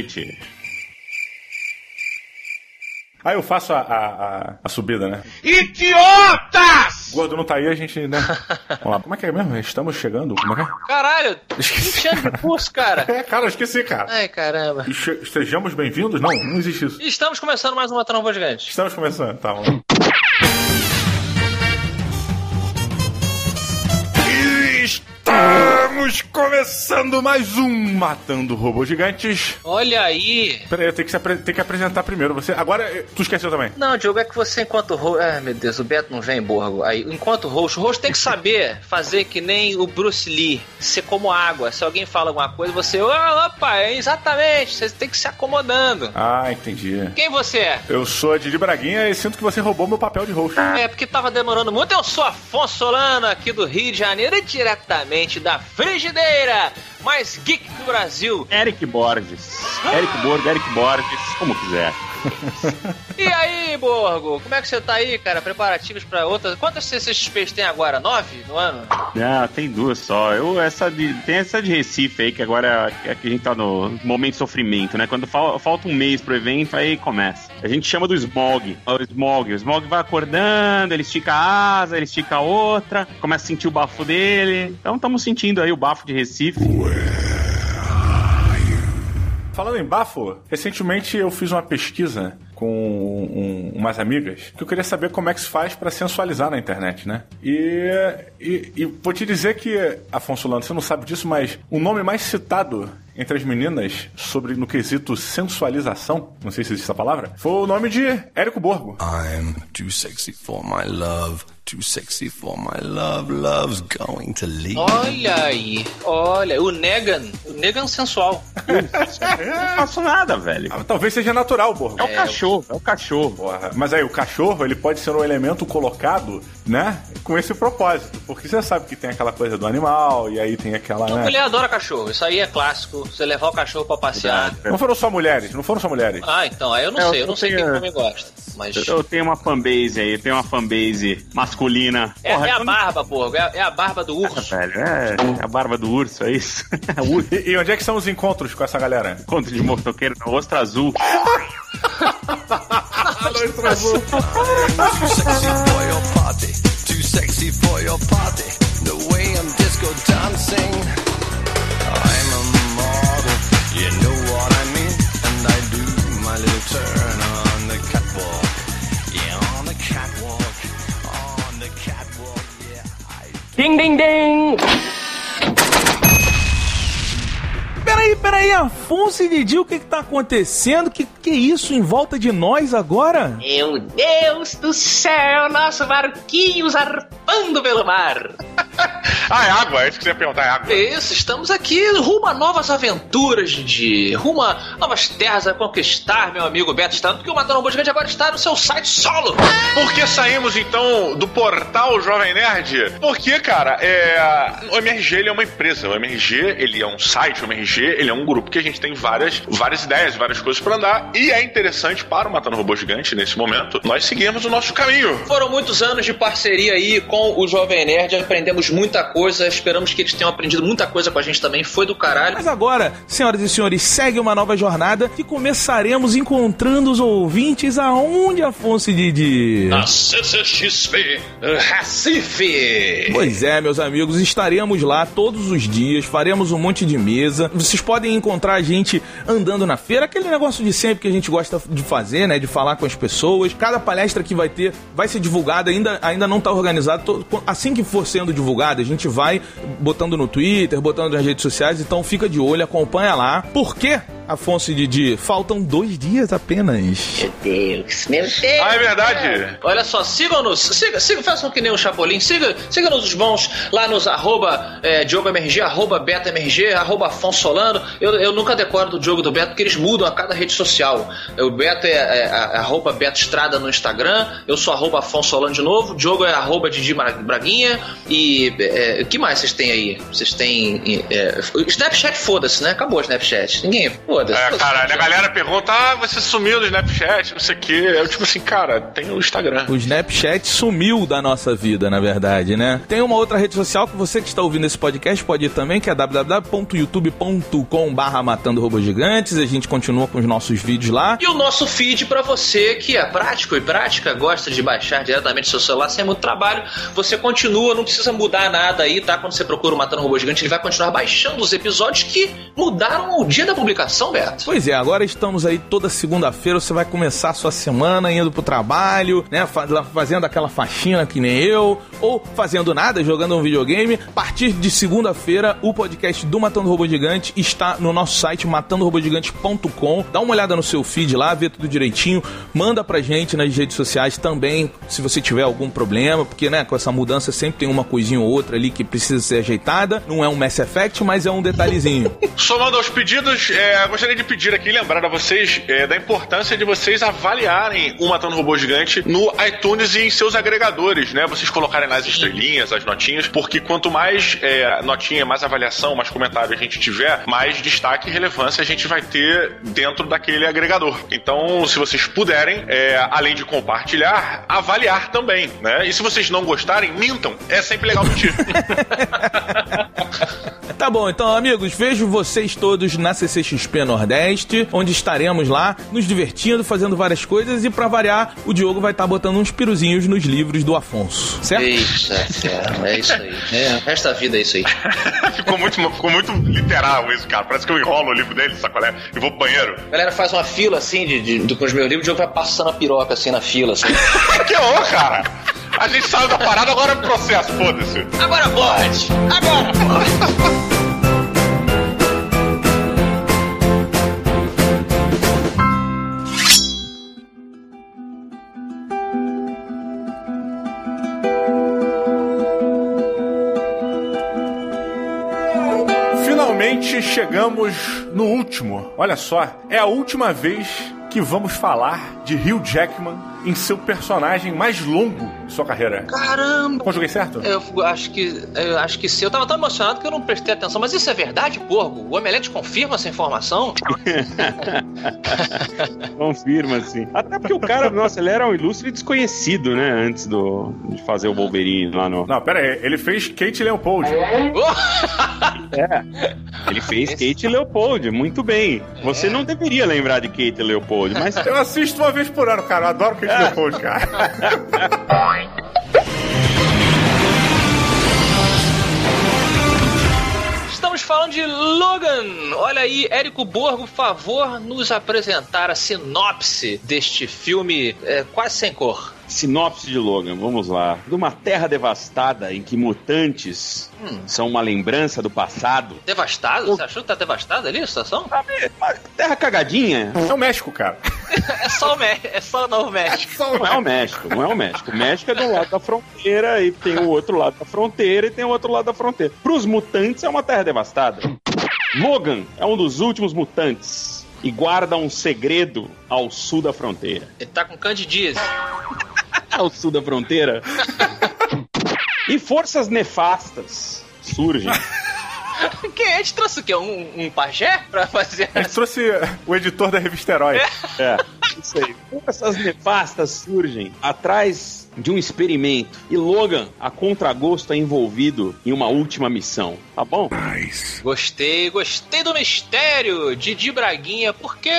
noite! Aí eu faço a, a, a, subida, né? Idiotas! O gordo não tá aí, a gente, né? Vamos lá. Como é que é mesmo? Estamos chegando? Como é que é? Caralho, Esqueci. 20 anos de curso, cara. É, cara, eu esqueci, cara. Ai, caramba. E Estejamos bem-vindos? Não, não existe isso. Estamos começando mais uma Tromba Gigante. Estamos começando, tá bom. Estamos começando mais um Matando Robôs Gigantes. Olha aí. Peraí, eu tenho que, apre- tenho que apresentar primeiro. Você, agora, eh, tu esqueceu também. Não, Diogo, é que você, enquanto host. Ah, meu Deus, o Beto não vem, Borgo. Aí, enquanto host, o host tem que saber fazer que nem o Bruce Lee, ser como água. Se alguém fala alguma coisa, você. Ah, opa, é exatamente. Você tem que se acomodando. Ah, entendi. Quem você é? Eu sou a Didi Braguinha e sinto que você roubou meu papel de host. É, porque tava demorando muito. Eu sou Afonso Solano, aqui do Rio de Janeiro, e diretamente da Frigideira, mais geek do Brasil. Eric Borges. Eric Borgo, Eric Borges, como quiser. E aí, Borgo, como é que você tá aí, cara? Preparativos pra outras. Quantas CCXPs tem agora? Nove no ano? Não, tem duas só. Eu, essa de, tem essa de Recife aí, que agora é que a gente tá no momento de sofrimento, né? Quando fal- falta um mês pro evento, aí começa. A gente chama do Smog. O Smog. O Smog vai acordando, ele estica a asa, ele estica a outra, começa a sentir o bafo dele. Então estamos sentindo aí o bafo de Recife. Falando em bafo, recentemente eu fiz uma pesquisa com um- umas amigas que eu queria saber como é que se faz pra sensualizar na internet, né? E, e, e vou te dizer que, Afonso Lando, você não sabe disso, mas o nome mais citado entre as meninas sobre no quesito sensualização, não sei se existe essa palavra, foi o nome de Érico Borgo. I'm too sexy for my love, too sexy for my love, love's going to leave. Olha aí, olha, o Negan, o Negan sensual. Não faço nada, velho. Ah, Talvez seja natural, Borgo. É o cachorro, é o cachorro. Porra, Mas aí, o cachorro, ele pode ser um elemento colocado, né? Com esse propósito. Porque você sabe que tem aquela coisa do animal, e aí tem aquela, A né? mulher adora cachorro, isso aí é clássico. Você levar o cachorro pra passear. Não foram só mulheres, não foram só mulheres. Ah, então, aí eu não É, sei, eu eu não sei tenho- quem come gosta. Mas. Eu tenho uma fanbase aí, eu tenho uma fanbase masculina. É, Porra, é a quando- barba, Borgo, é, a- é a barba do urso. Velho, é a barba do urso, é isso? É. E, e onde é que são os encontros com essa galera? Encontro de motoqueiro no Ostra Azul. Too sexy for your party, too sexy for your party. The way I'm disco dancing. Ding, ding, ding! Peraí, peraí, Afonso e Didi, o que que tá acontecendo? Que que é isso em volta de nós agora? Meu Deus do céu, nosso barquinho zarpando pelo mar. Ah, é água? É isso que você ia perguntar, é água. Isso, estamos aqui rumo a novas aventuras, Didi. Rumo a novas terras a conquistar, meu amigo Beto Estado, porque o Matando Robô Gigante agora está no seu site solo. Por que saímos então do portal Jovem Nerd? Porque, cara, é... o MRG ele é uma empresa. O MRG ele é um site, o MRG ele é um grupo que a gente tem várias, várias ideias, várias coisas pra andar. E é interessante para o Matando Robô Gigante, nesse momento, nós seguirmos o nosso caminho. Foram muitos anos de parceria aí com o Jovem Nerd, aprendemos muita coisa, esperamos que eles tenham aprendido muita coisa com a gente também, foi do caralho. Mas agora, senhoras e senhores, segue uma nova jornada que começaremos encontrando os ouvintes aonde, Afonso e Didi? Na CCXP Recife! Pois é, meus amigos, estaremos lá todos os dias, faremos um monte de mesa. Vocês podem encontrar a gente andando na feira, aquele negócio de sempre que a gente gosta de fazer, né? De falar com as pessoas. Cada palestra que vai ter vai ser divulgada, ainda, ainda não está organizado. Assim que for sendo divulgada, a gente vai botando no Twitter, botando nas redes sociais, então fica de olho, acompanha lá. Por quê? Afonso e Didi, faltam dois dias apenas. Meu Deus, meu Deus. Ah, é verdade. Olha só, sigam-nos, siga, siga, façam que nem o Chapolin, siga, siga-nos os bons lá nos arroba é, DiogoMRG, arroba BetoMRG, arroba Afonso Solano. Eu, eu nunca decoro do Diogo do Beto, porque eles mudam a cada rede social. O Beto é, é, é arroba Beto Estrada no Instagram, eu sou arroba Afonso Solano de novo, o Diogo é arroba Didi Bra- Braguinha e é, o que mais vocês têm aí? Vocês têm... É, Snapchat, foda-se, né? Acabou o Snapchat. Ninguém, foda-se. É, caralho, a galera pergunta: ah, você sumiu no Snapchat, não sei o quê. Eu, tipo assim, cara, tem o Instagram. O Snapchat sumiu da nossa vida, na verdade, né? Tem uma outra rede social que você que está ouvindo esse podcast pode ir também, que é www.youtube.com barra matando robôs gigantes. A gente continua com os nossos vídeos lá. E o nosso feed pra você que é prático e prática, gosta de baixar diretamente do seu celular sem muito trabalho, você continua, não precisa mudar nada aí, tá? Quando você procura o Matando Robô Gigante, ele vai continuar baixando os episódios que mudaram o dia da publicação, Beto. Pois é, agora estamos aí toda segunda-feira, você vai começar a sua semana indo pro trabalho, né? Fazendo aquela faxina que nem eu, ou fazendo nada, jogando um videogame. A partir de segunda-feira, o podcast do Matando Robô Gigante está no nosso site matandorobogigante.com. Dá uma olhada no seu feed lá, vê tudo direitinho. Manda pra gente nas redes sociais também, se você tiver algum problema, porque, né, com essa mudança sempre tem uma coisinha ou outra ali que precisa ser ajeitada. Não é um Mass Effect, mas é um detalhezinho. Somando aos pedidos, é, gostaria de pedir aqui, lembrar a vocês é, da importância de vocês avaliarem o Matando Robô Gigante no iTunes e em seus agregadores, né? Vocês colocarem lá as estrelinhas, as notinhas, porque quanto mais é, notinha, mais avaliação, mais comentário a gente tiver, mais destaque e relevância a gente vai ter dentro daquele agregador. Então, se vocês puderem, é, além de compartilhar, avaliar também, né? E se vocês não gostarem, mintam. É sempre legal mentir. Tá bom, então, amigos, vejo vocês todos na CCXP Nordeste, onde estaremos lá nos divertindo, fazendo várias coisas e pra variar, o Diogo vai estar botando uns piruzinhos nos livros do Afonso, certo? Eita, ferro, é isso aí. É, o resto da vida é isso aí. ficou, muito, ficou muito literal isso, cara. Parece que eu enrolo o livro dele, sacolé, e vou pro banheiro. A galera faz uma fila assim de, de- do- com os meus livros, o jogo vai passando a piroca assim na fila. Assim. que horror, cara! A gente saiu da parada, agora é processo, foda-se. Agora pode! Agora pode! Finalmente chegamos no último. Olha só, é a última vez que vamos falar de Hugh Jackman em seu personagem mais longo de sua carreira. Caramba! Conjuguei certo? Eu acho que. Eu acho que sim. Eu tava tão emocionado que eu não prestei atenção. Mas isso é verdade, porco? O Omelete confirma essa informação? Confirma, assim. Até porque o cara, nossa, ele era um ilustre desconhecido, né? Antes do, de fazer o Wolverine lá no. Não, pera aí, ele fez Kate Leopold. É. Ele fez Kate Leopold, muito bem. Você não deveria lembrar de Kate Leopold, mas. Eu assisto uma vez por ano, cara. Eu adoro Kate Leopold, cara. Estamos falando de Logan. Olha aí, Érico Borgo, favor nos apresentar a sinopse deste filme é, quase sem cor. Sinopse de Logan, vamos lá. De uma terra devastada em que mutantes são uma lembrança do passado. Devastado? Você achou que tá devastada ali a situação? Sabe, uma terra cagadinha. É o México, cara. É só o, Mé é só o Novo México. Não é o México, não é o México. O México é do lado da fronteira e tem o outro lado da fronteira e tem o outro lado da fronteira. Para os mutantes é uma terra devastada. Logan é um dos últimos mutantes e guarda um segredo ao sul da fronteira. Ele tá com candidíase. Ao sul da fronteira. e forças nefastas surgem Quem a gente trouxe o quê? Um, um pajé pra fazer A gente trouxe o editor da revista Herói. É, isso aí. Como essas nefastas surgem atrás de um experimento e Logan, a contragosto, é envolvido em uma última missão, tá bom? Gostei, gostei do mistério, Didi Braguinha, porque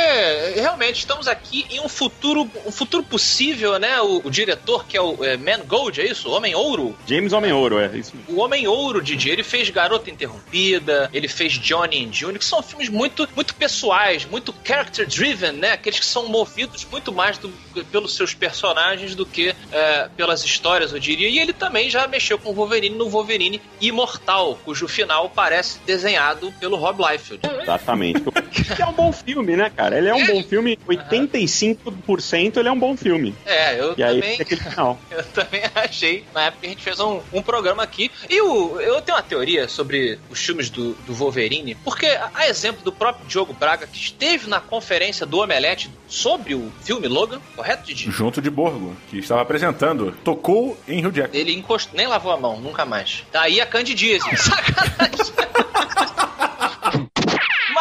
realmente estamos aqui em um futuro, um futuro possível, né? O, o diretor, que é o é, Man Gold, é isso? Homem Ouro? James Homem Ouro, é isso. mesmo. O Homem Ouro, Didi, ele fez Garota Interrompida, ele fez Johnny and Junior, que são filmes muito, muito pessoais, muito character driven, né? Aqueles que são movidos muito mais do- pelos seus personagens do que é, pelas histórias, eu diria. E ele também já mexeu com o Wolverine no Wolverine Imortal, cujo final parece desenhado pelo Rob Liefeld. Exatamente. Que é um bom filme, né, cara? Ele é um bom filme, 85% ele é um bom filme. É, eu E aí também. aquele final. Eu também achei. Na época a gente fez um, um programa aqui. E o, eu tenho uma teoria sobre os filmes do, do Wolverine, porque a, a exemplo do próprio Diogo Braga, que esteve na conferência do Omelete sobre o filme Logan, correto, Didi? Junto de Borgo, que estava apresentando. Tocou em Rio Jack. Ele encostou, nem lavou a mão, nunca mais. Daí a candidíase. Sacanagem.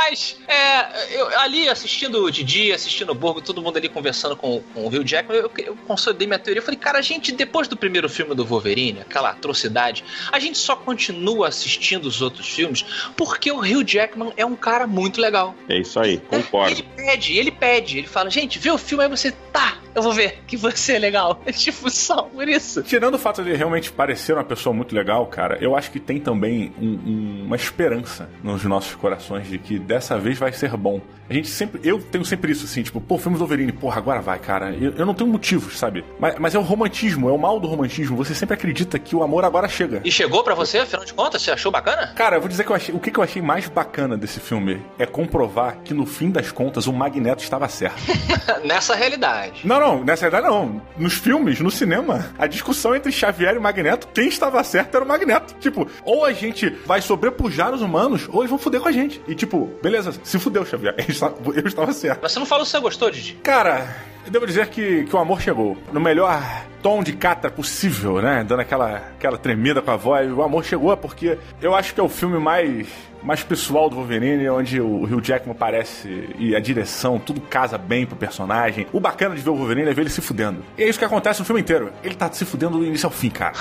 Mas, é, eu, ali assistindo o Didi, assistindo o Borgo, todo mundo ali conversando com, com o Rio Jackman, eu, eu consolidei minha teoria. Eu falei, cara, a gente, depois do primeiro filme do Wolverine, aquela atrocidade, a gente só continua assistindo os outros filmes porque o Rio Jackman é um cara muito legal. É isso aí, Ele concordo. pede, ele pede, ele fala, gente, vê o filme, aí você, tá, eu vou ver, que você é legal. É tipo, só por isso. Tirando o fato de ele realmente parecer uma pessoa muito legal, cara, eu acho que tem também um- um- uma esperança nos nossos corações de que dessa vez vai ser bom. A gente sempre. Eu tenho sempre isso, assim, tipo, pô, filme do Wolverine, porra, agora vai, cara. Eu, eu não tenho motivos, sabe? Mas, mas é o romantismo, é o mal do romantismo. Você sempre acredita que o amor agora chega. E chegou pra você, afinal de contas, você achou bacana? Cara, eu vou dizer que eu achei, o que, que eu achei mais bacana desse filme é comprovar que no fim das contas o Magneto estava certo. Nessa realidade. Não, não, nessa verdade não. Nos filmes, no cinema, a discussão entre Xavier e Magneto, quem estava certo era o Magneto. Tipo, ou a gente vai sobrepujar os humanos, ou eles vão fuder com a gente. E tipo, beleza, se fudeu, Xavier. Eu estava- certo. Mas você não falou se você gostou, Didi. Cara, eu devo dizer que, que o amor chegou. No melhor tom de catra possível, né? Dando aquela, aquela tremida com a voz. O amor chegou porque eu acho que é o filme mais, mais pessoal do Wolverine, onde o Hugh Jackman aparece e a direção, tudo casa bem pro personagem. O bacana de ver o Wolverine é ver ele se fudendo. E é isso que acontece no filme inteiro. Ele tá se fudendo do início ao fim, cara.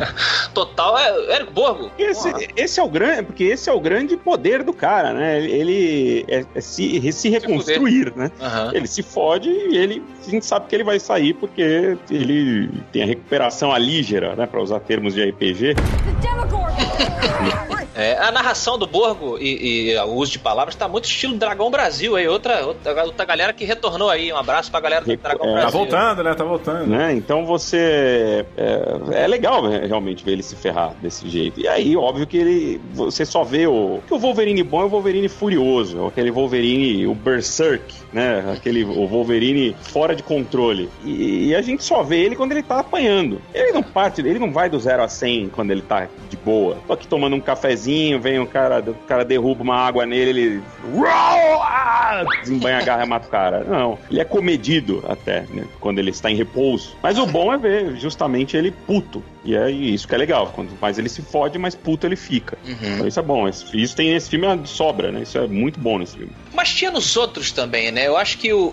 Total, é Érico Borgo. Esse, esse é o grande, porque esse é o grande poder do cara, né? Ele- é, é se, se reconstruir, né? Aham. Ele se fode e ele a gente sabe que ele vai sair porque ele tem a recuperação alígera, né? Pra usar termos de RPG. É, a narração do Borgo e, e o uso de palavras tá muito estilo Dragão Brasil aí. Outra, outra, outra galera que retornou aí. Um abraço pra galera do Dragão é, Tá Brasil. voltando, né? Tá voltando. Né? Então você. É, é legal né, realmente ver ele se ferrar desse jeito. E aí, óbvio que ele. Você só vê o. Que o Wolverine bom é o Wolverine furioso. Aquele Wolverine, o Berserk, né? Aquele o Wolverine fora de controle. E, e a gente só vê ele quando ele tá apanhando. Ele não parte, ele não vai do 0 a 100 quando ele tá de boa. Tô aqui tomando um cafezinho, vem um cara, o cara derruba uma água nele, ele. Ah! Desembanha a garra e mata o cara. Não. Ele é comedido até, né? Quando ele está em repouso. Mas o bom é ver justamente ele puto. E é isso que é legal. Quanto mais ele se fode, mais puto ele fica. Então isso é bom. Isso isso tem nesse filme de sobra, né? Isso é muito bom nesse filme. Mas tinha nos outros também, né? Eu acho que o,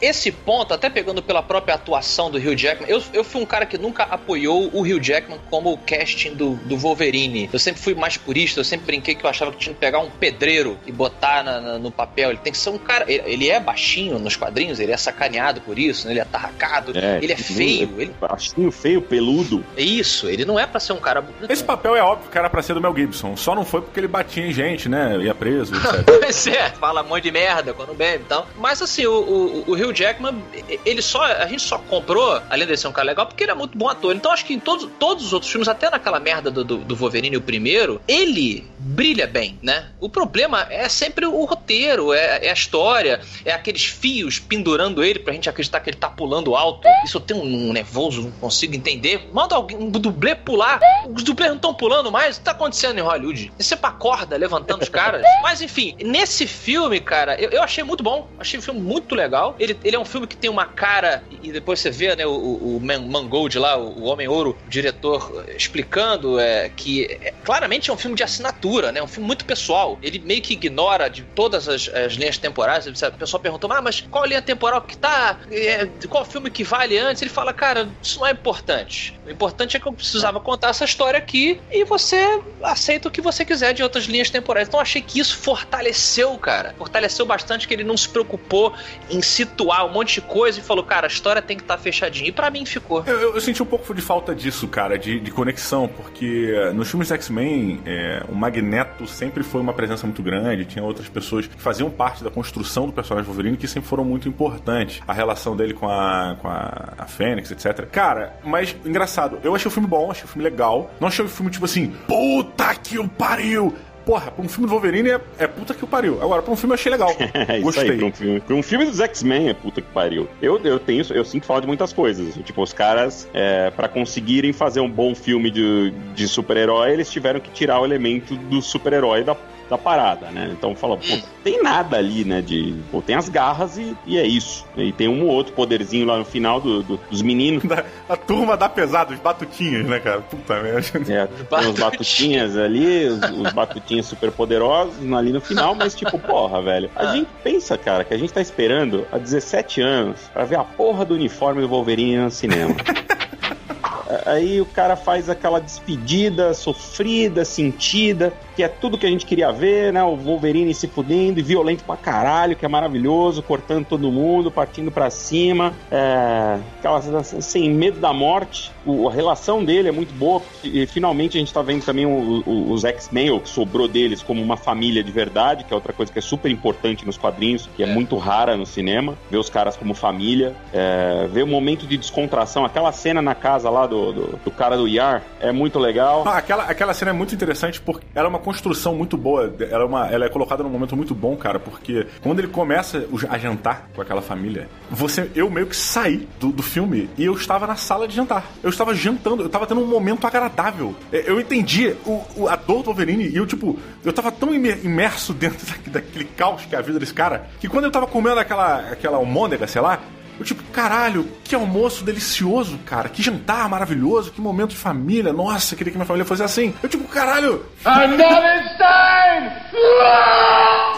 esse ponto, até pegando pela própria atuação do Hugh Jackman, eu, eu fui um cara que nunca apoiou o Hugh Jackman como o casting do, do Wolverine. Eu sempre fui mais purista, eu sempre brinquei que eu achava que tinha que pegar um pedreiro e botar na- na- no papel. Ele tem que ser um cara. Ele, ele é baixinho nos quadrinhos, ele é sacaneado por isso, né? ele é atarracado, ele é feio. Ele, Baixinho, feio, peludo. é isso, ele não é pra ser um cara bonito. Esse papel é óbvio que era pra ser do Mel Gibson. Só não foi porque ele batia em gente, né? Ia preso, etc. Pois é, fala um de merda quando bebe e tal. Mas assim, o, o, o Hugh Jackman, ele só. A gente só comprou, além de ser um cara legal, porque ele é muito bom ator. Então acho que em todos, todos os outros filmes, até naquela merda do, do, do Wolverine, o primeiro, ele brilha bem, né? O problema é sempre o roteiro, é, é a história, é aqueles fios pendurando ele pra gente acreditar que ele tá pulando alto. Isso eu tenho um nervoso, não consigo entender. Manda alguém, um dublê pular. Os dublês não estão pulando mais. O que tá acontecendo em Hollywood? Isso é pra corda, levantando os caras. Mas enfim, nesse filme, cara, eu, eu achei muito bom. Achei o filme muito legal. Ele, ele é um filme que tem uma cara, e depois você vê, né, o, o Man- Mangold lá, o, o Homem Ouro, o diretor, eh, explicando é, que é, claramente é um filme de assinatura, né? Um filme muito pessoal. Ele meio que ignora de todas as, as linhas temporais. O pessoal perguntou, ah, mas qual linha temporal que tá? É, qual filme que vale antes? Ele fala, cara, isso não é importante. O importante é que eu precisava contar essa história aqui e você aceita o que você quiser de outras linhas temporais. Então achei que isso fortaleceu, cara. Fortaleceu bastante que ele não se preocupou em situar um monte de coisa e falou, cara, a história tem que estar tá fechadinha. E pra mim ficou. Eu, eu, eu senti um pouco de falta disso, cara, de, de conexão, porque nos filmes X-Men, é, o Magneto sempre foi uma presença muito grande, tinha outras pessoas que faziam parte da construção do personagem Wolverine que sempre foram muito importantes. A relação dele com a, com a, a Fênix, etc. Cara, mas engraçado, eu achei o filme bom, achei o filme legal. Não achei o filme tipo assim, puta que o pariu! Porra, pra um filme do Wolverine é, é puta que o pariu. Agora, pra um filme eu achei legal. É isso Gostei. aí, pra um filme, pra um filme dos X-Men é puta que pariu. Eu, eu tenho, eu sinto falta de muitas coisas. Tipo, os caras, é, para conseguirem fazer um bom filme de, de super-herói, eles tiveram que tirar o elemento do super-herói da da parada, né? Então fala, pô, tem nada ali, né? De, pô, tem as garras e, e é isso. E tem um ou outro poderzinho lá no final do, do- dos meninos. Da- a turma da pesada, os batutinhas, né, cara? Puta merda. É, tem os batutinhas ali, os, os batutinhas super poderosos ali no final, mas tipo, porra, velho. A gente pensa, cara, que a gente tá esperando há 17 anos pra ver a porra do uniforme do Wolverine no cinema. Aí o cara faz aquela despedida sofrida, sentida, que é tudo que a gente queria ver, né? O Wolverine se fudendo e violento pra caralho, que é maravilhoso, cortando todo mundo, partindo pra cima, é, aquela, sem medo da morte. O- a relação dele é muito boa, e finalmente a gente tá vendo também o- o- os X-Men, o que sobrou deles, como uma família de verdade, que é outra coisa que é super importante nos quadrinhos, que é, muito rara no cinema, ver os caras como família, é, ver o momento de descontração, aquela cena na casa lá do, do, do cara do Yar, é muito legal. Ah, aquela, aquela cena é muito interessante porque ela é uma construção muito boa. Ela é, uma, ela é colocada num momento muito bom, cara, porque quando ele começa a jantar com aquela família, você, eu meio que saí do, do filme e eu estava na sala de jantar. Eu estava jantando, eu estava tendo um momento agradável. É, Eu entendi o, o, a dor do Wolverine e eu, tipo, eu tava tão imer- imerso dentro da- daquele caos que é a vida desse cara, que quando eu tava comendo aquela, aquela almôndega, sei lá, eu tipo, caralho, que almoço delicioso, cara. Que jantar maravilhoso, que momento de família. Nossa, queria que minha família fosse assim. Eu tipo, caralho.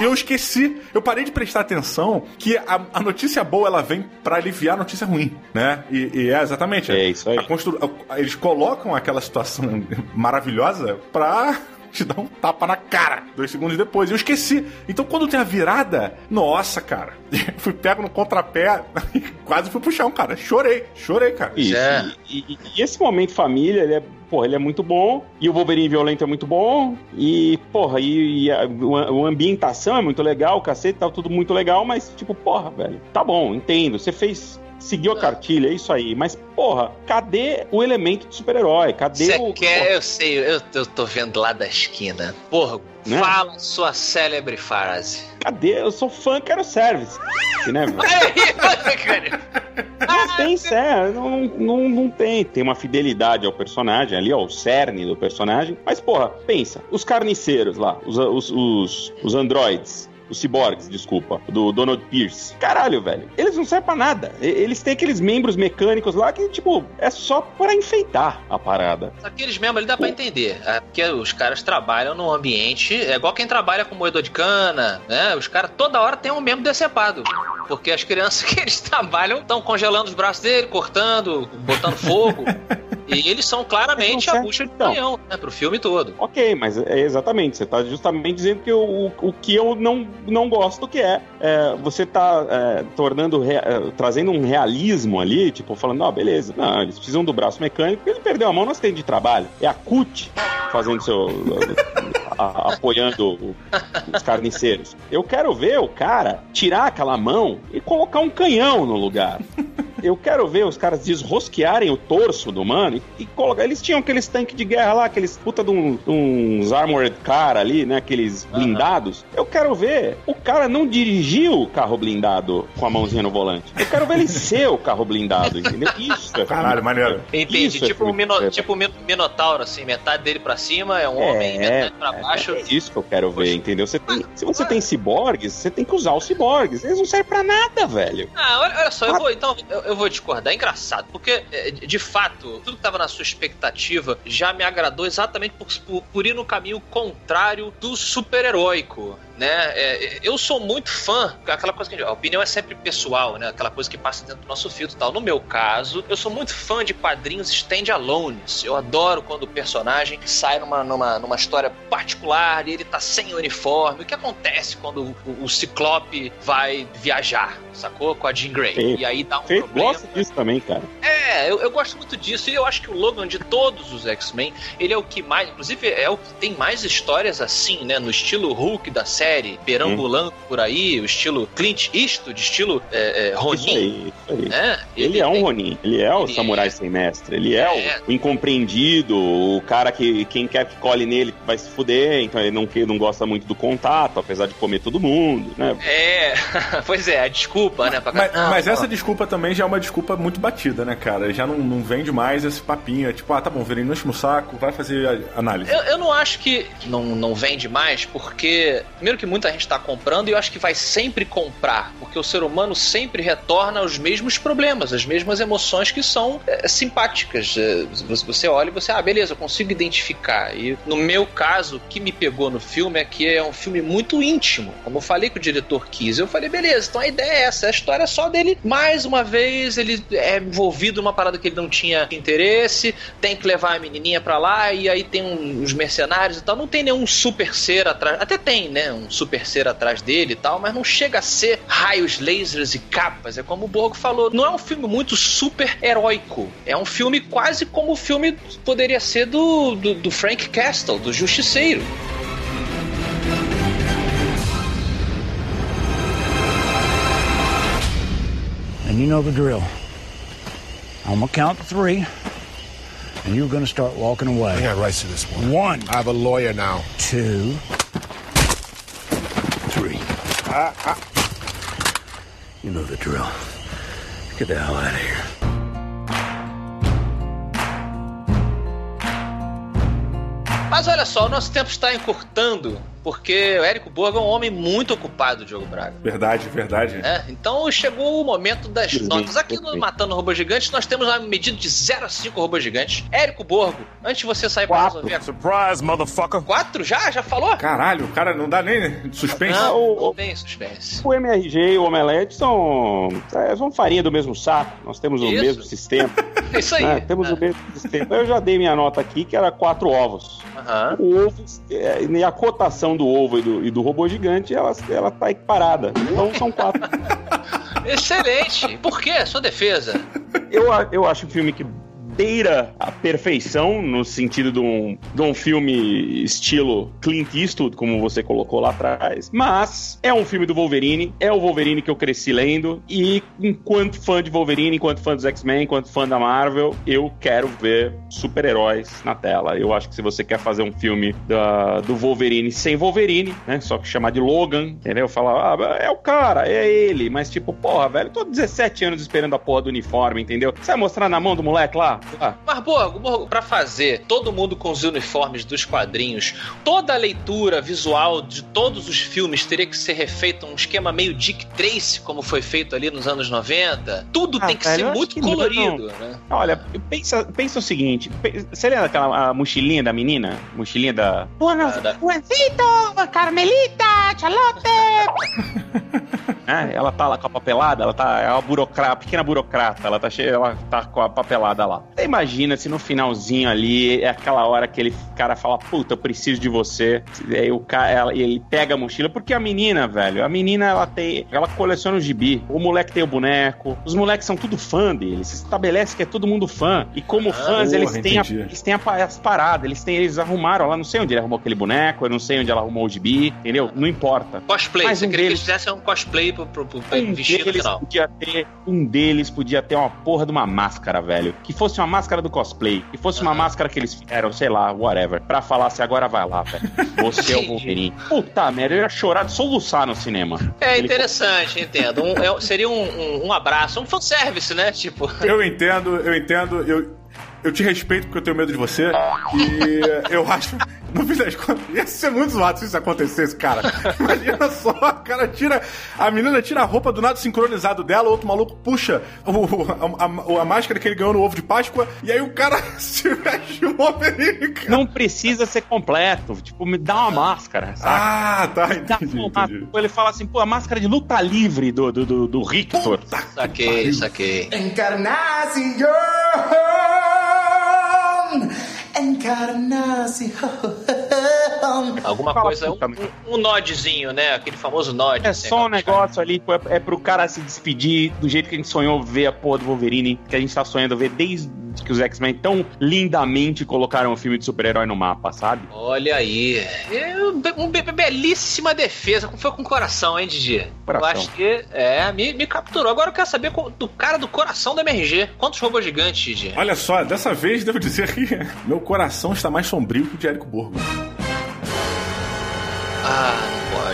E eu esqueci, eu parei de prestar atenção que a, a notícia boa ela vem pra aliviar a notícia ruim, né? E, e é exatamente. É isso aí. a constru- eles colocam aquela situação maravilhosa pra te dar um tapa na cara dois segundos depois. Eu esqueci. Então quando tem a virada, nossa, cara. fui pego no contrapé, quase fui pro chão, cara. Chorei, chorei, cara. Isso. É. E, e- e esse momento família, ele é, porra, ele é muito bom. E o Wolverine violento é muito bom. E, porra, e, e a, o- a ambientação é muito legal, o cacete tá tudo muito legal, mas, tipo, porra, velho, tá bom, entendo. Você fez. Seguiu a cartilha, é isso aí. Mas, porra, cadê o elemento de super-herói? Cadê Você o. quer, eu sei, eu, eu tô vendo lá da esquina. Porra, Né? fala sua célebre frase. Cadê? Eu sou fã, quero service. Né? Não tem sério, não, não, não tem. Tem uma fidelidade ao personagem ali, ao cerne do personagem. Mas, porra, pensa, os carniceiros lá, os, os, os, os androides. Os ciborgues, desculpa, do Donald Pierce. Caralho, velho. Eles não servem pra nada. Eles têm aqueles membros mecânicos lá que, tipo, é só pra enfeitar a parada. Aqueles mesmo ali dá pra entender. É porque os caras trabalham num ambiente. É igual quem trabalha com moedor de cana, né? Os caras toda hora tem um membro decepado. Porque as crianças que eles trabalham estão congelando os braços dele, cortando, botando fogo. e eles são claramente a bucha de serve, canhão, né? Pro filme todo. Ok, mas é exatamente, você tá justamente dizendo que o, o, que eu não, não gosto que é, é, você tá é, tornando, é, trazendo um realismo ali, tipo, falando, ó, beleza, não, eles precisam do braço mecânico, ele perdeu a mão no acidente de trabalho. É a CUT fazendo seu... a- apoiando o- os carniceiros. Eu quero ver o cara tirar aquela mão e colocar um canhão no lugar. Eu quero ver os caras desrosquearem o torso do mano e, e colocar. Eles tinham aqueles tanques de guerra lá, aqueles puta de, um- de uns armored car ali, né? Aqueles blindados. Eu quero ver o cara não dirigir o carro blindado com a mãozinha no volante. Eu quero ver ele ser o carro blindado, entendeu? Isso é Caralho, maneiro. Entendi. Isso é tipo, um filme mino, tipo um mino- minotauro, assim, metade dele pra cima é um homem, metade pra baixo. É isso que eu quero ver, entendeu? Você tem- se você tem ciborgues, você tem que usar os ciborgues. Eles não servem pra nada, velho. Ah, olha, olha só, eu vou, então, eu, eu vou discordar. É engraçado, porque, é, de fato, tudo que tava na sua expectativa já me agradou exatamente por, por, por ir no caminho contrário do super-heróico né? É, eu sou muito fã, aquela coisa que a, gente, a opinião é sempre pessoal, né? Aquela coisa que passa dentro do nosso filtro e tal. No meu caso, eu sou muito fã de quadrinhos stand-alones. Eu adoro quando o personagem sai numa, numa, numa história particular e ele tá sem uniforme. O que acontece quando o, o Ciclope vai viajar, sacou? Com a Jean Grey. Sim. E aí dá um Você problema. gosta disso também, cara. É, eu, eu gosto muito disso. E eu acho que o Logan de todos os X-Men, ele é o que mais. Inclusive, é o que tem mais histórias assim, né? No estilo Hulk da série, perambulando por aí, o estilo Clint Eastwood, estilo é, é, Isso Ronin. aí, isso aí. Né? Ele é um Ronin, ele é o ele samurai é. sem mestre, ele é, É. o incompreendido, o cara que quem quer que cole nele vai se fuder, então ele não, que- não gosta muito do contato, apesar de comer todo mundo, né? É, pois é, a desculpa, né? pra- Mas, Não, mas não. essa desculpa também já é uma desculpa muito batida, né, cara? Já não, não vende mais esse papinho. É tipo, ah, tá bom, virei no último saco, vai fazer análise. Eu, eu não acho que não, não vende mais, porque, primeiro que muita gente tá comprando, e eu acho que vai sempre comprar, porque o ser humano sempre retorna aos mesmos problemas, às mesmas emoções que são é, simpáticas. É, você- olha e você, ah, beleza, eu consigo identificar. E no meu caso, o que me pegou no filme é que é um filme muito íntimo. Como eu falei que o diretor quis, eu falei, beleza, então a ideia é essa, a história é só dele. Mais uma vez, ele é envolvido numa parada que ele não tinha interesse, tem que levar a menininha pra lá, e aí tem um- uns mercenários e tal. Não tem nenhum super ser atrás. Até tem, né? Um super ser atrás dele e tal, mas não chega a ser raios, lasers e capas. É como o Borgo falou. Não é um filme muito super heróico. É um filme quase como o filme poderia ser do, do, do Frank Castle, do Justiceiro. And you know the drill. I'm gonna count to three, and you're gonna start walking I away. got rights to this one. One, I have a lawyer now. two. You know the drill. Get the hell out of here. Mas olha só, o nosso tempo está encurtando, porque o Érico Borgo é um homem muito ocupado, Diogo Braga. Verdade, verdade. né? Então chegou o momento das notas. Aqui no. Matando Robôs Gigantes, nós temos uma medida de 0 a 5 robôs gigantes. Érico Borgo, antes de você sair para Quatro. resolver a Surprise, motherfucker. Quatro já? Já falou? Caralho, o cara não dá nem suspense. Não, o- não tem suspense. O MRG e o Omelete são, é, são farinha do mesmo saco, nós temos o Isso. mesmo sistema. É isso aí. né? Temos Ah, o mesmo sistema. Eu já dei minha nota aqui, que era quatro ovos. aham. O ovo, é, e a cotação do ovo e do, e do robô gigante, ela, ela tá equiparada. Então são quatro. Excelente. Por quê? Sua defesa. eu, eu acho um filme que beira a perfeição no sentido de um, de um filme estilo Clint Eastwood, como você colocou lá atrás. Mas é um filme do Wolverine, é o Wolverine que eu cresci lendo. E enquanto fã de Wolverine, enquanto fã dos X-Men, enquanto fã da Marvel, eu quero ver super-heróis na tela. Eu acho que se você quer fazer um filme da- do Wolverine sem Wolverine, né? Só que chamar de Logan, entendeu? Falar, ah, é o cara, é ele. Mas tipo, porra, velho, tô 17 anos esperando a porra do uniforme, entendeu? Você vai mostrar na mão do moleque lá? Ah, Mas, Borgo, Borgo, pra fazer todo mundo com os uniformes dos quadrinhos, toda a leitura visual de todos os filmes teria que ser refeita um esquema meio Dick Tracy, como foi feito ali nos anos 90. Tudo Ah, tem que velho, ser muito que não. colorido, né? Olha, pensa, pensa o seguinte: você lembra daquela a mochilinha da menina? Mochilinha da. Ah, da- Carmelita, Charlotte. né? Ela tá lá com a papelada, ela tá. É uma burocrata, pequena burocrata, ela tá cheia, ela tá com a papelada lá. Você imagina se no finalzinho ali é aquela hora que ele cara fala, puta, eu preciso de você. E aí o cara, ela- ele pega a mochila, porque a menina, velho, a menina ela tem. Ela coleciona o gibi. O moleque tem o boneco. Os moleques são tudo fã dele. Se estabelece que é todo mundo fã. E como fãs, porra, eles têm, a, eles têm a as paradas, eles têm, eles arrumaram lá, não sei onde ele arrumou aquele boneco, eu não sei onde ela arrumou o gibi, entendeu? Não importa. Cosplay, Mas você um queria que deles- eles fizessem um cosplay pro, pro, pro, Um vestido deles, final. podia ter, um deles podia ter uma porra de uma máscara, velho. Que fosse uma máscara do cosplay. Que fosse uma máscara que eles fizeram, sei lá, whatever. Pra falar assim, agora vai lá, velho. Você é o. Wolverine. Puta merda, eu ia chorar de soluçar no cinema. É Ele- interessante, entendo. Um- é- seria um, um, um abraço, um fanservice, né? Tipo, Eu entendo, eu entendo, eu, eu te respeito porque eu tenho medo de você. E eu acho, no fim das contas, ia ser muito zoado se isso acontecesse, cara. Imagina só, o cara tira. A menina tira a roupa do nada sincronizado dela, o outro maluco puxa o- a, a- a máscara que ele ganhou no ovo de Páscoa, e aí o cara se veste o cara. Não precisa ser completo. Tipo, me dá uma máscara, sabe? Ah, tá, Dá entendi, uma entendi. Ele fala assim, pô, a máscara de luta livre do, do, do, do Rictor. Saquei, saquei. Encarnación. Encarnación. Alguma Fala, coisa, um, puta, um, um nodzinho, né? Aquele famoso nod. É assim, só um negócio ali, pô, é, é pro cara se despedir do jeito que a gente sonhou ver a porra do Wolverine, que a gente tá sonhando ver desde que os X-Men tão lindamente colocaram o filme de super-herói no mapa, sabe? Olha aí. Eu, be- um be- belíssima defesa. Foi com coração, hein, Didi? Coração. Eu acho que é, me, me capturou. Agora eu quero saber do cara do coração da MRG. Quantos robôs gigantes, Didi? Olha só, dessa vez devo dizer que meu coração está mais sombrio que o de Érico Borgo. Ah,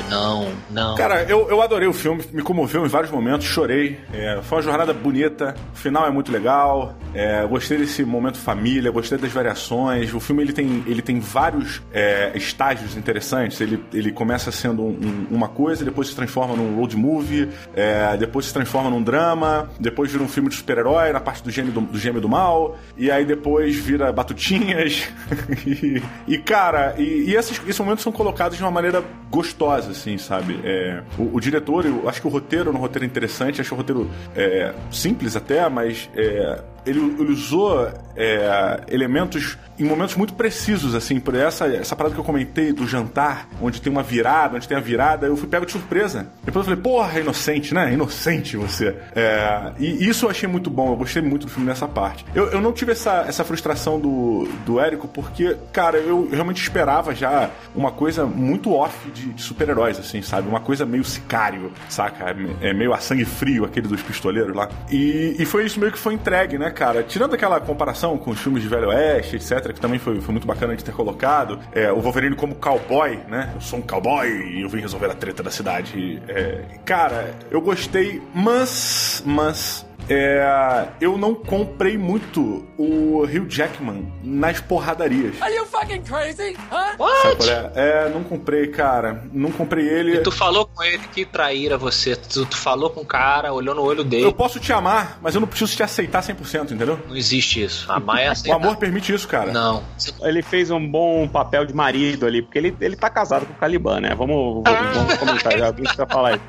não não. Cara, eu, eu adorei o filme, me comoveu em vários momentos, chorei. É, foi uma jornada bonita, o final é muito legal. é, gostei desse momento família, gostei das variações. O filme ele tem, ele tem vários é, estágios interessantes. Ele, ele começa sendo um- um- uma coisa, depois se transforma num road movie, é, depois se transforma num drama, depois vira um filme de super-herói na parte do gêmeo do, do gêmeo do mal, e aí depois vira batutinhas. e, e, cara, e, e esses, esses momentos são colocados de uma maneira gostosa, assim, sabe? É, o, o diretor, eu acho que o roteiro é um roteiro interessante, acho o roteiro é, simples até, mas é, ele, ele usou é, elementos em momentos muito precisos, assim, por essa, essa parada que eu comentei do jantar, onde tem uma virada, onde tem a virada, eu fui pego de surpresa. Depois eu falei, porra, inocente, né? Inocente você. É, e isso eu achei muito bom, eu gostei muito do filme nessa parte. Eu, eu não tive essa, essa frustração do, do Érico, porque, cara, eu realmente esperava já uma coisa muito off de, de super-heróis, assim, sabe? Uma coisa meio sicário, saca? É meio a sangue frio, aquele dos pistoleiros lá. E, e foi isso meio que foi entregue, né, cara? Tirando aquela comparação com os filmes de Velho Oeste, etc., que também foi, foi muito bacana de ter colocado, é, o Wolverine como cowboy, né? Eu sou um cowboy e eu vim resolver a treta da cidade. É, cara, eu gostei, mas. Mas. É, eu não comprei muito o Hugh Jackman nas porradarias. Are you fucking crazy? Huh? Qual é? É, não comprei, cara. Não comprei ele. E tu falou com ele que traíra você. Tu, tu falou com o cara, olhou no olho dele. Eu posso te amar, mas eu não preciso te aceitar 100%, entendeu? Não existe isso. Amar é O aceitar. amor permite isso, cara. Não. Ele fez um bom papel de marido ali, porque ele, ele tá casado com o Caliban, né? Vamos, vamos, vamos comentar, já alguém precisa falar isso.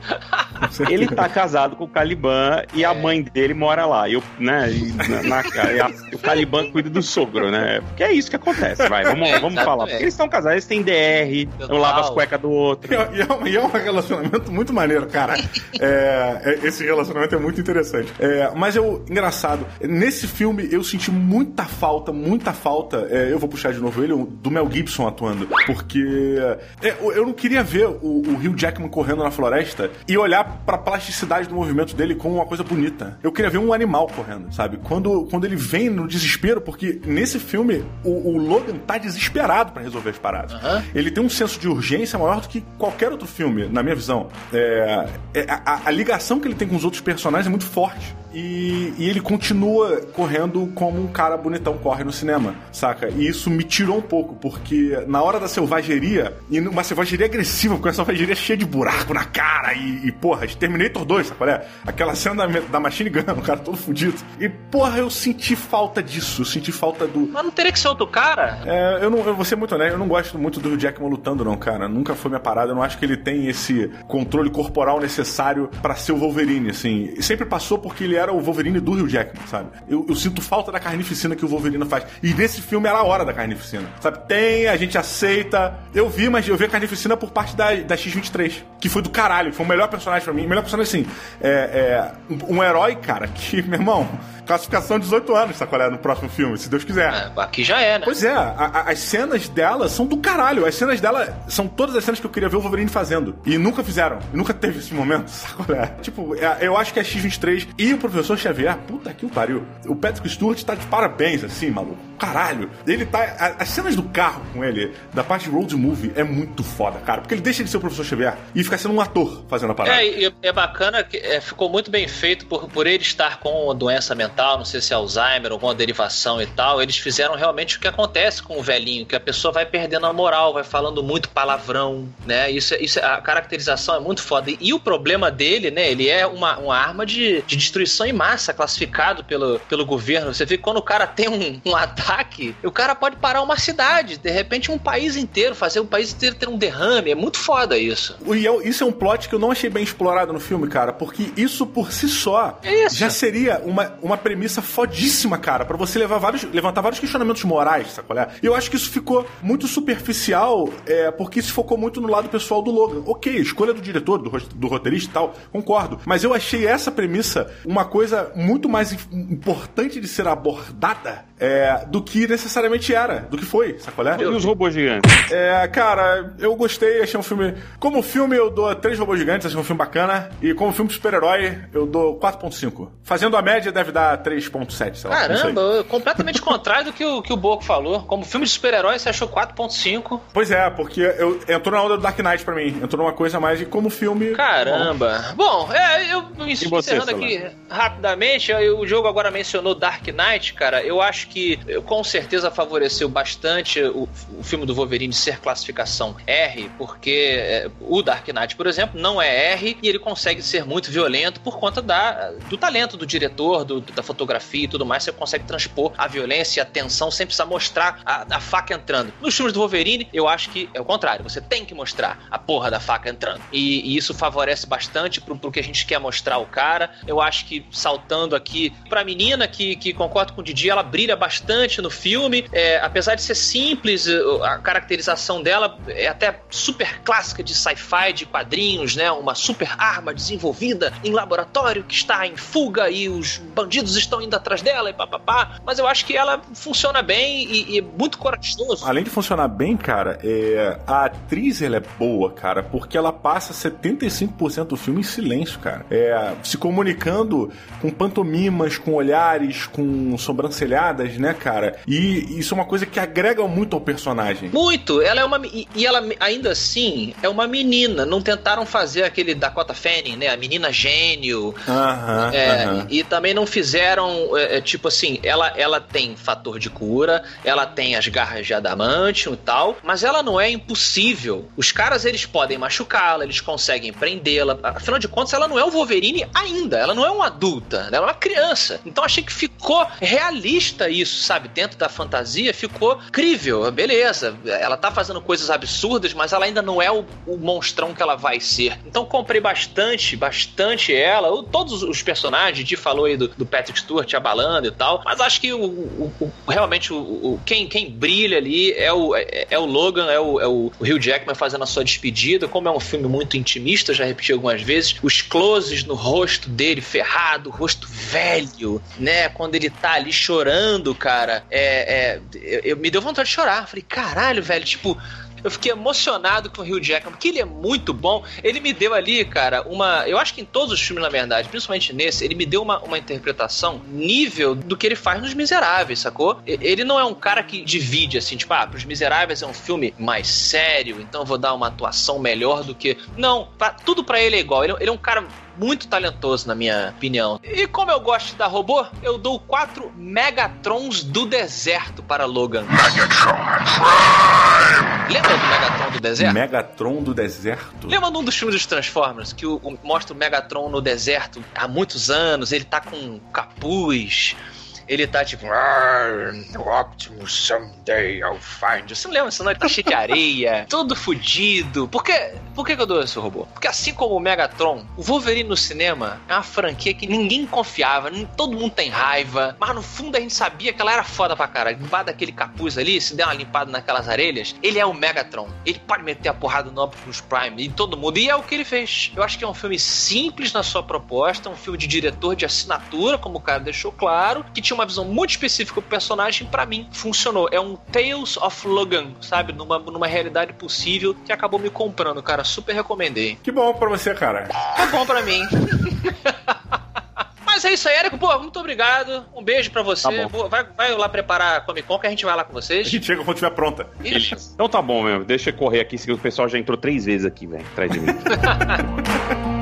Ele tá casado com o Caliban e a mãe dele mora lá. E, o, né, e na, na- e a- o Caliban cuida do sogro, né? Porque é isso que acontece, vai. Vamos, vamos falar. Porque eles estão casados, eles têm DR, Total. eu lavo as cuecas do outro. E é, e é um, e é um relacionamento muito maneiro, cara. É, é- esse relacionamento é muito interessante. É, mas eu, engraçado, nesse filme eu senti muita falta, muita falta. é, eu vou puxar de novo ele, do Mel Gibson atuando. Porque é, eu eu não queria ver o, o Hugh Jackman correndo na floresta e olhar pra plasticidade do movimento dele como uma coisa bonita. Eu queria ver um animal correndo, sabe? Quando, quando ele vem no desespero, porque nesse filme o, o Logan tá desesperado pra resolver as paradas. Ele tem um senso de urgência maior do que qualquer outro filme, na minha visão. É, é, a, a ligação que ele tem com os outros personagens é muito forte. E, e ele continua correndo como um cara bonitão corre no cinema, saca? E isso me tirou um pouco, porque na hora da selvageria, e numa selvageria agressiva, com essa selvageria cheia de buraco na cara, e, e porra, de Terminator 2, sabe qual é? Aquela cena da, da Machine Gun, o cara todo fudido. E porra, eu senti falta disso, eu senti falta do, Mas não teria que ser outro cara? é, eu não, eu vou ser muito honesto, eu não gosto muito do Jackman lutando, não, cara. Nunca foi minha parada. Eu não acho que ele tem esse controle corporal necessário pra ser o Wolverine, assim. Sempre passou porque ele era o Wolverine do Hugh Jackman, sabe? Eu, eu sinto falta da carnificina que o Wolverine faz. E nesse filme era a hora da carnificina, sabe? Tem, a gente aceita. Eu vi, mas eu vi a carnificina por parte da, da X-23, que foi do caralho. Foi o melhor personagem pra mim. Melhor personagem, assim, é, é um herói, cara, que, meu irmão, classificação 18 anos, sabe qual é? No próximo filme, se Deus quiser. É, aqui já é, né? Pois é, a- a- as cenas dela são do caralho. As cenas dela são todas as cenas que eu queria ver o Wolverine fazendo. E nunca fizeram. E nunca teve esse momento, sabe qual é? Tipo, é, eu acho que a X-23 e o Professor Xavier, puta que o pariu. O Patrick Stewart tá de parabéns, assim, maluco. Caralho. Ele tá. a- as cenas do carro com ele, da parte de road movie, é muito foda, cara. Porque ele deixa de ser o Professor Xavier e fica sendo um ator fazendo a parada. É, E, é bacana que é, ficou muito bem feito por, por ele estar com doença mental, não sei se é Alzheimer, alguma derivação e tal. Eles fizeram realmente o que acontece com o velhinho, que a pessoa vai perdendo a moral, vai falando muito palavrão, né? Isso, é- isso é- a caracterização é muito foda. E, o problema dele, né? Ele é uma, uma arma de, de destruição em massa, classificado pelo, pelo governo. Você vê que quando o cara tem um, um ataque, o cara pode parar uma cidade, de repente um país inteiro, fazer o país inteiro ter um derrame. É muito foda isso. E eu- isso é um plot que eu não achei bem explorado no filme, cara, porque isso por si só Isso. já seria uma, uma premissa fodíssima, cara, pra você levar vários, levantar vários questionamentos morais, sabe qual é? E eu acho que isso ficou muito superficial, é, porque se focou muito no lado pessoal do Logan. Ok, escolha do diretor, do, do roteirista e tal, concordo. Mas eu achei essa premissa uma coisa muito mais im- importante de ser abordada é, do que necessariamente era, do que foi, sabe qual é? E os robôs gigantes? É, cara, eu gostei, achei um filme. Como filme, eu dou três robôs gigantes, achei um filme bacana. E como filme de super-herói, eu dou 4.5. Fazendo a média, deve dar 3.7, sei lá. Caramba, completamente contrário do que o, que o Boco falou. Como filme de super-herói, você achou 4.5. Pois é, porque eu, entrou na onda do Dark Knight pra mim. Entrou numa coisa mais de como filme. Caramba. Bom, é, eu me encerrando aqui rapidamente, eu- o jogo agora mencionou Dark Knight, cara. Eu acho que eu, com certeza favoreceu bastante o, o filme do Wolverine ser classificação R, porque é, o Dark Knight, por exemplo, não é R e ele consegue ser muito violento por conta da, do talento do diretor, do- da fotografia e tudo mais. Você consegue transpor a violência e a tensão sem precisar mostrar a, a faca entrando. Nos filmes do Wolverine, eu acho que é o contrário. Você tem que mostrar a porra da faca entrando. E, e isso favorece bastante pro, pro que a gente quer mostrar o cara. Eu acho que saltando aqui pra menina, que, que concordo com o Didi, ela brilha bastante no filme. É, apesar de ser simples, a caracterização dela é até super clássica de sci-fi, de quadrinhos, né? Uma super arma desenvolvida em laboratório que está em fuga e os bandidos estão indo atrás dela e papapá. Mas eu acho que ela funciona bem e, e é muito corajoso. Além de funcionar bem, cara, é, a atriz ela é boa, cara, porque ela passa 75% do filme em silêncio, cara. É, se comunicando com pantomimas, com olhares, com sobrancelhadas, né, cara? E isso é uma coisa que agrega muito ao personagem. Muito. Ela é uma. E, e ela, ainda assim, é uma menina. Não tentaram fazer aquele Dakota Fanning, né? A menina gênio. Aham, É, aham. E também não fizeram, é, é, tipo assim, ela, ela tem fator de cura, ela tem as garras de adamantium e tal, mas ela não é impossível. Os caras, eles podem machucá-la, eles conseguem prendê-la. Afinal de contas, ela não é o Wolverine ainda, ela não é uma adulta, ela é uma criança. Então achei que ficou realista isso, sabe? Dentro da fantasia, ficou crível, beleza. Ela tá fazendo coisas absurdas, mas ela ainda não é o, o monstrão que ela vai ser. Então comprei bastante, bastante ela. Todos os personagens, de falou aí do, do Patrick Stewart abalando e tal, mas acho que o, o- o- realmente o, quem, quem brilha ali é o, é, é o Logan, é o, é o Hugh Jackman fazendo a sua despedida. Como é um filme muito intimista, já repeti algumas vezes, os closes no rosto dele ferrado, rosto velho, né? Quando ele tá ali chorando, cara, é, é, eu, eu- me deu vontade de chorar. Falei, caralho, velho, tipo. Eu fiquei emocionado com o Hugh Jackman, porque ele é muito bom. Ele me deu ali, cara, uma. Eu acho que em todos os filmes, na verdade, principalmente nesse, ele me deu uma, uma interpretação nível do que ele faz nos Miseráveis, sacou? Ele não é um cara que divide, assim, tipo, ah, pros Miseráveis é um filme mais sério, então vou dar uma atuação melhor do que. Não, pra- tudo pra ele é igual. Ele, ele é um cara muito talentoso, na minha opinião. E como eu gosto da robô, eu dou quatro Megatrons do deserto para Logan. Lembra do Megatron do deserto? Megatron do deserto. Lembra de um dos filmes dos Transformers que o, o- mostra o Megatron no deserto há muitos anos? Ele tá com um capuz. Ele tá tipo. "Arr, Optimus, someday I'll find you. Você não lembra disso, não? Ele tá cheio de areia, todo fudido. Por que, por que, eu dou esse robô? Porque assim como o Megatron, o Wolverine no cinema é uma franquia que ninguém confiava, todo mundo tem raiva, mas no fundo a gente sabia que ela era foda pra caralho. Debaixo daquele capuz ali, se der uma limpada naquelas arelhas, ele é o Megatron. Ele pode meter a porrada no Optimus Prime e todo mundo. E é o que ele fez. Eu acho que é um filme simples na sua proposta, um filme de diretor de assinatura, como o cara deixou claro, que tinha uma visão muito específica do personagem. Pra mim, funcionou. É um Tales of Logan, sabe? Numa, numa realidade possível que acabou me comprando, cara. Super recomendei. Que bom pra você, cara. Tá bom pra mim. Mas é isso aí, Érico. Pô, muito obrigado. Um beijo pra você. Tá. Boa, vai, vai lá preparar a Comic Con que a gente vai lá com A vocês. gente chega quando estiver pronta. Então tá bom, meu. Deixa eu correr aqui, o pessoal já entrou três vezes aqui, velho, atrás de mim.